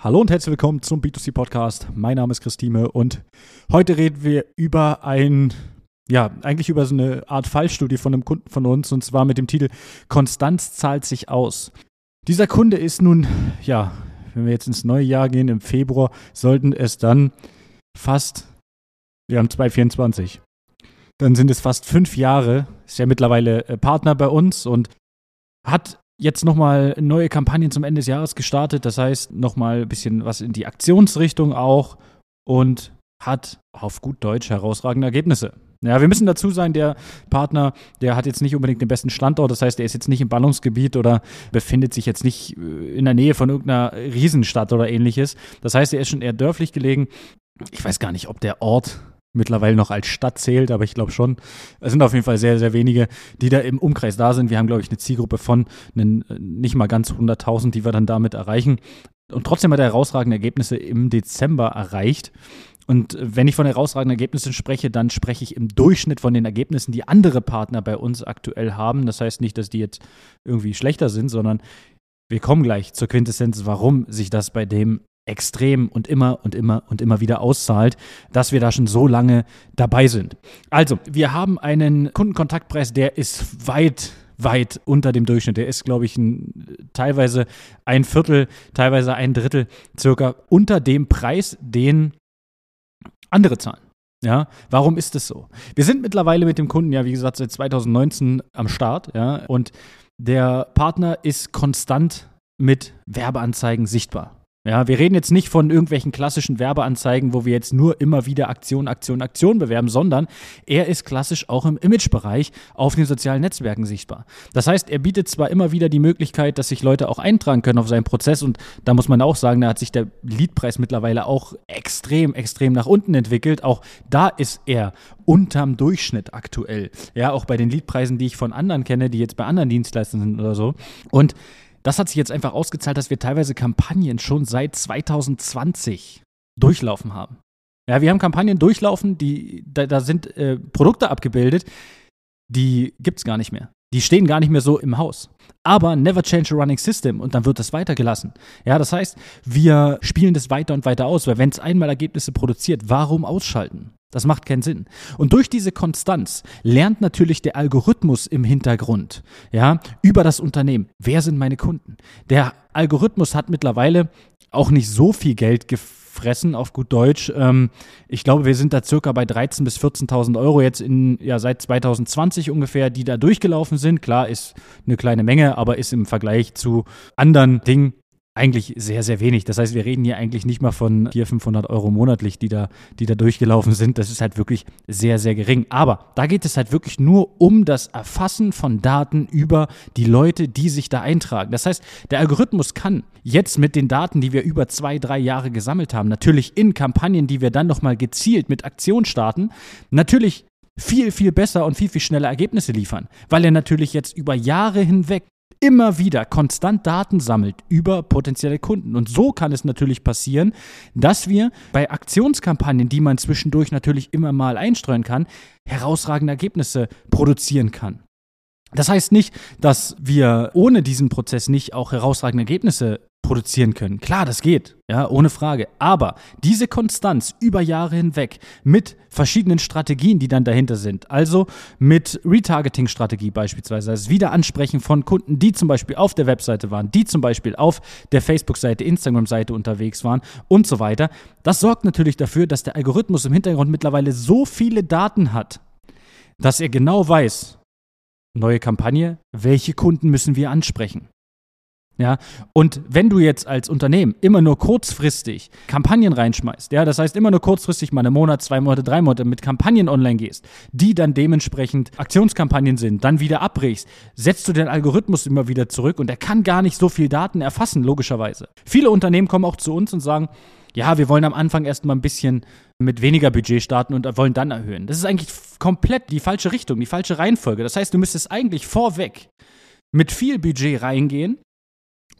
Hallo und herzlich willkommen zum B2C Podcast. Mein Name ist Christine und heute reden wir über ein, ja, eigentlich über so eine Art Fallstudie von einem Kunden von uns und zwar mit dem Titel Konstanz zahlt sich aus. Dieser Kunde ist nun, ja, wenn wir jetzt ins neue Jahr gehen, im Februar, sollten es dann fast, wir haben 2024, dann sind es fast fünf Jahre, ist ja mittlerweile äh, Partner bei uns und hat jetzt nochmal neue Kampagnen zum Ende des Jahres gestartet. Das heißt, nochmal ein bisschen was in die Aktionsrichtung auch und hat auf gut Deutsch herausragende Ergebnisse. Ja, wir müssen dazu sein, der Partner, der hat jetzt nicht unbedingt den besten Standort. Das heißt, er ist jetzt nicht im Ballungsgebiet oder befindet sich jetzt nicht äh, in der Nähe von irgendeiner Riesenstadt oder ähnliches. Das heißt, er ist schon eher dörflich gelegen. Ich weiß gar nicht, ob der Ort mittlerweile noch als Stadt zählt, aber ich glaube schon. Es sind auf jeden Fall sehr, sehr wenige, die da im Umkreis da sind. Wir haben, glaube ich, eine Zielgruppe von einen, nicht mal ganz 100.000, die wir dann damit erreichen. Und trotzdem hat er herausragende Ergebnisse im Dezember erreicht. Und wenn ich von herausragenden Ergebnissen spreche, dann spreche ich im Durchschnitt von den Ergebnissen, die andere Partner bei uns aktuell haben. Das heißt nicht, dass die jetzt irgendwie schlechter sind, sondern wir kommen gleich zur Quintessenz, warum sich das bei dem extrem und immer und immer und immer wieder auszahlt, dass wir da schon so lange dabei sind. Also, wir haben einen Kundenkontaktpreis, der ist weit weit unter dem Durchschnitt. Der ist, glaube ich, ein, teilweise ein Viertel, teilweise ein Drittel circa unter dem Preis, den andere zahlen. Ja, warum ist es so? Wir sind mittlerweile mit dem Kunden ja, wie gesagt, seit 2019 am Start, ja, und der Partner ist konstant mit Werbeanzeigen sichtbar. Ja, wir reden jetzt nicht von irgendwelchen klassischen Werbeanzeigen, wo wir jetzt nur immer wieder Aktion, Aktion, Aktion bewerben, sondern er ist klassisch auch im Imagebereich auf den sozialen Netzwerken sichtbar. Das heißt, er bietet zwar immer wieder die Möglichkeit, dass sich Leute auch eintragen können auf seinen Prozess und da muss man auch sagen, da hat sich der Leadpreis mittlerweile auch extrem, extrem nach unten entwickelt. Auch da ist er unterm Durchschnitt aktuell. Ja, auch bei den Leadpreisen, die ich von anderen kenne, die jetzt bei anderen Dienstleistern sind oder so. Und das hat sich jetzt einfach ausgezahlt, dass wir teilweise Kampagnen schon seit 2020 durchlaufen haben. Ja, wir haben Kampagnen durchlaufen, die, da, da sind äh, Produkte abgebildet, die gibt es gar nicht mehr. Die stehen gar nicht mehr so im Haus. Aber never change a running system und dann wird das weitergelassen. Ja, das heißt, wir spielen das weiter und weiter aus, weil wenn es einmal Ergebnisse produziert, warum ausschalten? Das macht keinen Sinn. Und durch diese Konstanz lernt natürlich der Algorithmus im Hintergrund, ja, über das Unternehmen. Wer sind meine Kunden? Der Algorithmus hat mittlerweile auch nicht so viel Geld gefressen, auf gut Deutsch. Ähm, ich glaube, wir sind da circa bei 13.000 bis 14.000 Euro jetzt in, ja, seit 2020 ungefähr, die da durchgelaufen sind. Klar, ist eine kleine Menge, aber ist im Vergleich zu anderen Dingen eigentlich sehr, sehr wenig. Das heißt, wir reden hier eigentlich nicht mal von 400, 500 Euro monatlich, die da, die da durchgelaufen sind. Das ist halt wirklich sehr, sehr gering. Aber da geht es halt wirklich nur um das Erfassen von Daten über die Leute, die sich da eintragen. Das heißt, der Algorithmus kann jetzt mit den Daten, die wir über zwei, drei Jahre gesammelt haben, natürlich in Kampagnen, die wir dann nochmal gezielt mit Aktion starten, natürlich viel, viel besser und viel, viel schneller Ergebnisse liefern, weil er natürlich jetzt über Jahre hinweg immer wieder konstant Daten sammelt über potenzielle Kunden. Und so kann es natürlich passieren, dass wir bei Aktionskampagnen, die man zwischendurch natürlich immer mal einstreuen kann, herausragende Ergebnisse produzieren kann. Das heißt nicht, dass wir ohne diesen Prozess nicht auch herausragende Ergebnisse produzieren können. Klar, das geht, ja, ohne Frage. Aber diese Konstanz über Jahre hinweg mit verschiedenen Strategien, die dann dahinter sind, also mit Retargeting-Strategie beispielsweise, das Wiederansprechen von Kunden, die zum Beispiel auf der Webseite waren, die zum Beispiel auf der Facebook-Seite, Instagram-Seite unterwegs waren und so weiter, das sorgt natürlich dafür, dass der Algorithmus im Hintergrund mittlerweile so viele Daten hat, dass er genau weiß, neue Kampagne, welche Kunden müssen wir ansprechen. Ja, und wenn du jetzt als Unternehmen immer nur kurzfristig Kampagnen reinschmeißt, ja, das heißt immer nur kurzfristig mal einen Monat, zwei Monate, drei Monate mit Kampagnen online gehst, die dann dementsprechend Aktionskampagnen sind, dann wieder abbrichst, setzt du den Algorithmus immer wieder zurück und er kann gar nicht so viel Daten erfassen, logischerweise. Viele Unternehmen kommen auch zu uns und sagen, ja, wir wollen am Anfang erstmal ein bisschen mit weniger Budget starten und wollen dann erhöhen. Das ist eigentlich komplett die falsche Richtung, die falsche Reihenfolge. Das heißt, du müsstest eigentlich vorweg mit viel Budget reingehen,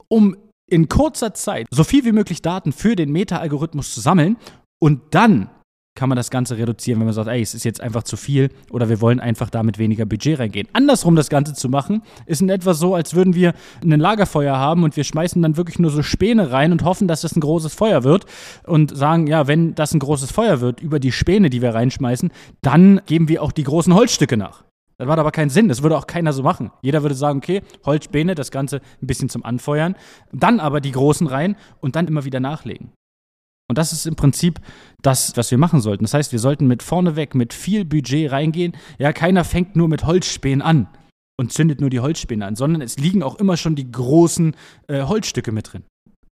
um in kurzer Zeit so viel wie möglich Daten für den Meta-Algorithmus zu sammeln und dann kann man das Ganze reduzieren, wenn man sagt, ey, es ist jetzt einfach zu viel oder wir wollen einfach damit weniger Budget reingehen. Andersrum das Ganze zu machen, ist in etwa so, als würden wir ein Lagerfeuer haben und wir schmeißen dann wirklich nur so Späne rein und hoffen, dass das ein großes Feuer wird und sagen, ja, wenn das ein großes Feuer wird über die Späne, die wir reinschmeißen, dann geben wir auch die großen Holzstücke nach. Das macht aber keinen Sinn. Das würde auch keiner so machen. Jeder würde sagen, okay, Holzspäne, das Ganze ein bisschen zum Anfeuern, dann aber die großen rein und dann immer wieder nachlegen. Und das ist im Prinzip das, was wir machen sollten. Das heißt, wir sollten mit vorneweg mit viel Budget reingehen. Ja, keiner fängt nur mit Holzspänen an und zündet nur die Holzspäne an, sondern es liegen auch immer schon die großen äh, Holzstücke mit drin.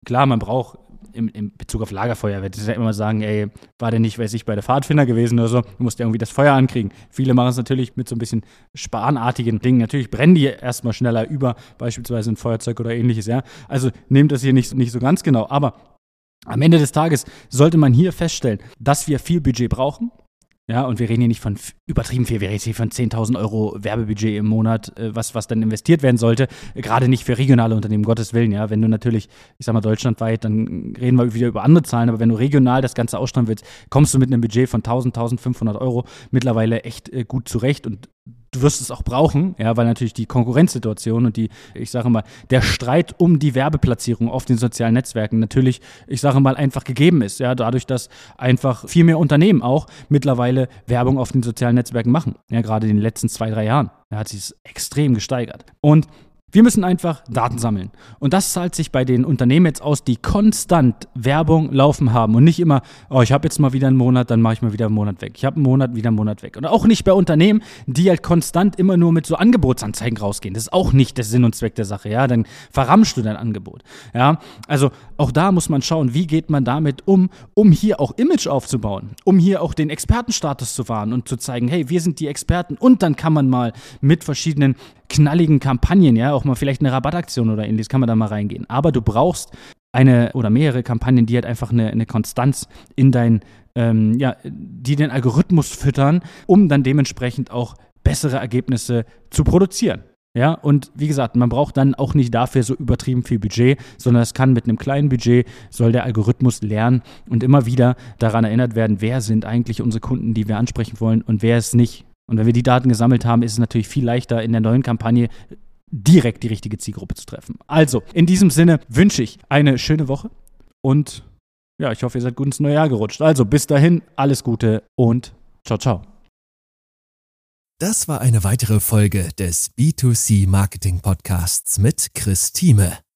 Klar, man braucht im, im Bezug auf Lagerfeuer, wird es ja immer sagen, ey, war der nicht, weiß ich, bei der Pfadfinder gewesen oder so, du musst irgendwie das Feuer ankriegen. Viele machen es natürlich mit so ein bisschen spanartigen Dingen. Natürlich brennen die erstmal schneller über, beispielsweise ein Feuerzeug oder ähnliches, ja. Also nehmt das hier nicht, nicht so ganz genau. Aber am Ende des Tages sollte man hier feststellen, dass wir viel Budget brauchen. Ja, und wir reden hier nicht von übertrieben viel, wir reden hier von 10.000 Euro Werbebudget im Monat, äh, was, was dann investiert werden sollte. Gerade nicht für regionale Unternehmen, Gottes Willen, ja. Wenn du natürlich, ich sag mal, deutschlandweit, dann reden wir wieder über andere Zahlen, aber wenn du regional das Ganze ausstrahlen willst, kommst du mit einem Budget von 1.000, 1.500 Euro mittlerweile echt äh, gut zurecht und du wirst es auch brauchen, ja, weil natürlich die Konkurrenzsituation und die, ich sage mal, der Streit um die Werbeplatzierung auf den sozialen Netzwerken natürlich, ich sage mal, einfach gegeben ist, ja, dadurch, dass einfach viel mehr Unternehmen auch mittlerweile Werbung auf den sozialen Netzwerken machen, ja, gerade in den letzten zwei, drei Jahren, da hat sich extrem gesteigert. Und wir müssen einfach Daten sammeln. Und das zahlt sich bei den Unternehmen jetzt aus, die konstant Werbung laufen haben und nicht immer, oh, ich habe jetzt mal wieder einen Monat, dann mache ich mal wieder einen Monat weg. Ich habe einen Monat, wieder einen Monat weg. Und auch nicht bei Unternehmen, die halt konstant immer nur mit so Angebotsanzeigen rausgehen. Das ist auch nicht der Sinn und Zweck der Sache, ja. Dann verramschst du dein Angebot. Ja, also auch da muss man schauen, wie geht man damit um, um hier auch Image aufzubauen, um hier auch den Expertenstatus zu wahren und zu zeigen, hey, wir sind die Experten und dann kann man mal mit verschiedenen knalligen Kampagnen, ja, auch mal vielleicht eine Rabattaktion oder ähnliches, kann man da mal reingehen. Aber du brauchst eine oder mehrere Kampagnen, die halt einfach eine, eine Konstanz in dein, ähm, ja, die den Algorithmus füttern, um dann dementsprechend auch bessere Ergebnisse zu produzieren. Ja, und wie gesagt, man braucht dann auch nicht dafür so übertrieben viel Budget, sondern es kann mit einem kleinen Budget, soll der Algorithmus lernen und immer wieder daran erinnert werden, wer sind eigentlich unsere Kunden, die wir ansprechen wollen und wer ist nicht. Und wenn wir die Daten gesammelt haben, ist es natürlich viel leichter in der neuen Kampagne direkt die richtige Zielgruppe zu treffen. Also, in diesem Sinne wünsche ich eine schöne Woche und ja, ich hoffe, ihr seid gut ins neue Jahr gerutscht. Also, bis dahin, alles Gute und ciao, ciao. Das war eine weitere Folge des B2C Marketing Podcasts mit Chris Thieme.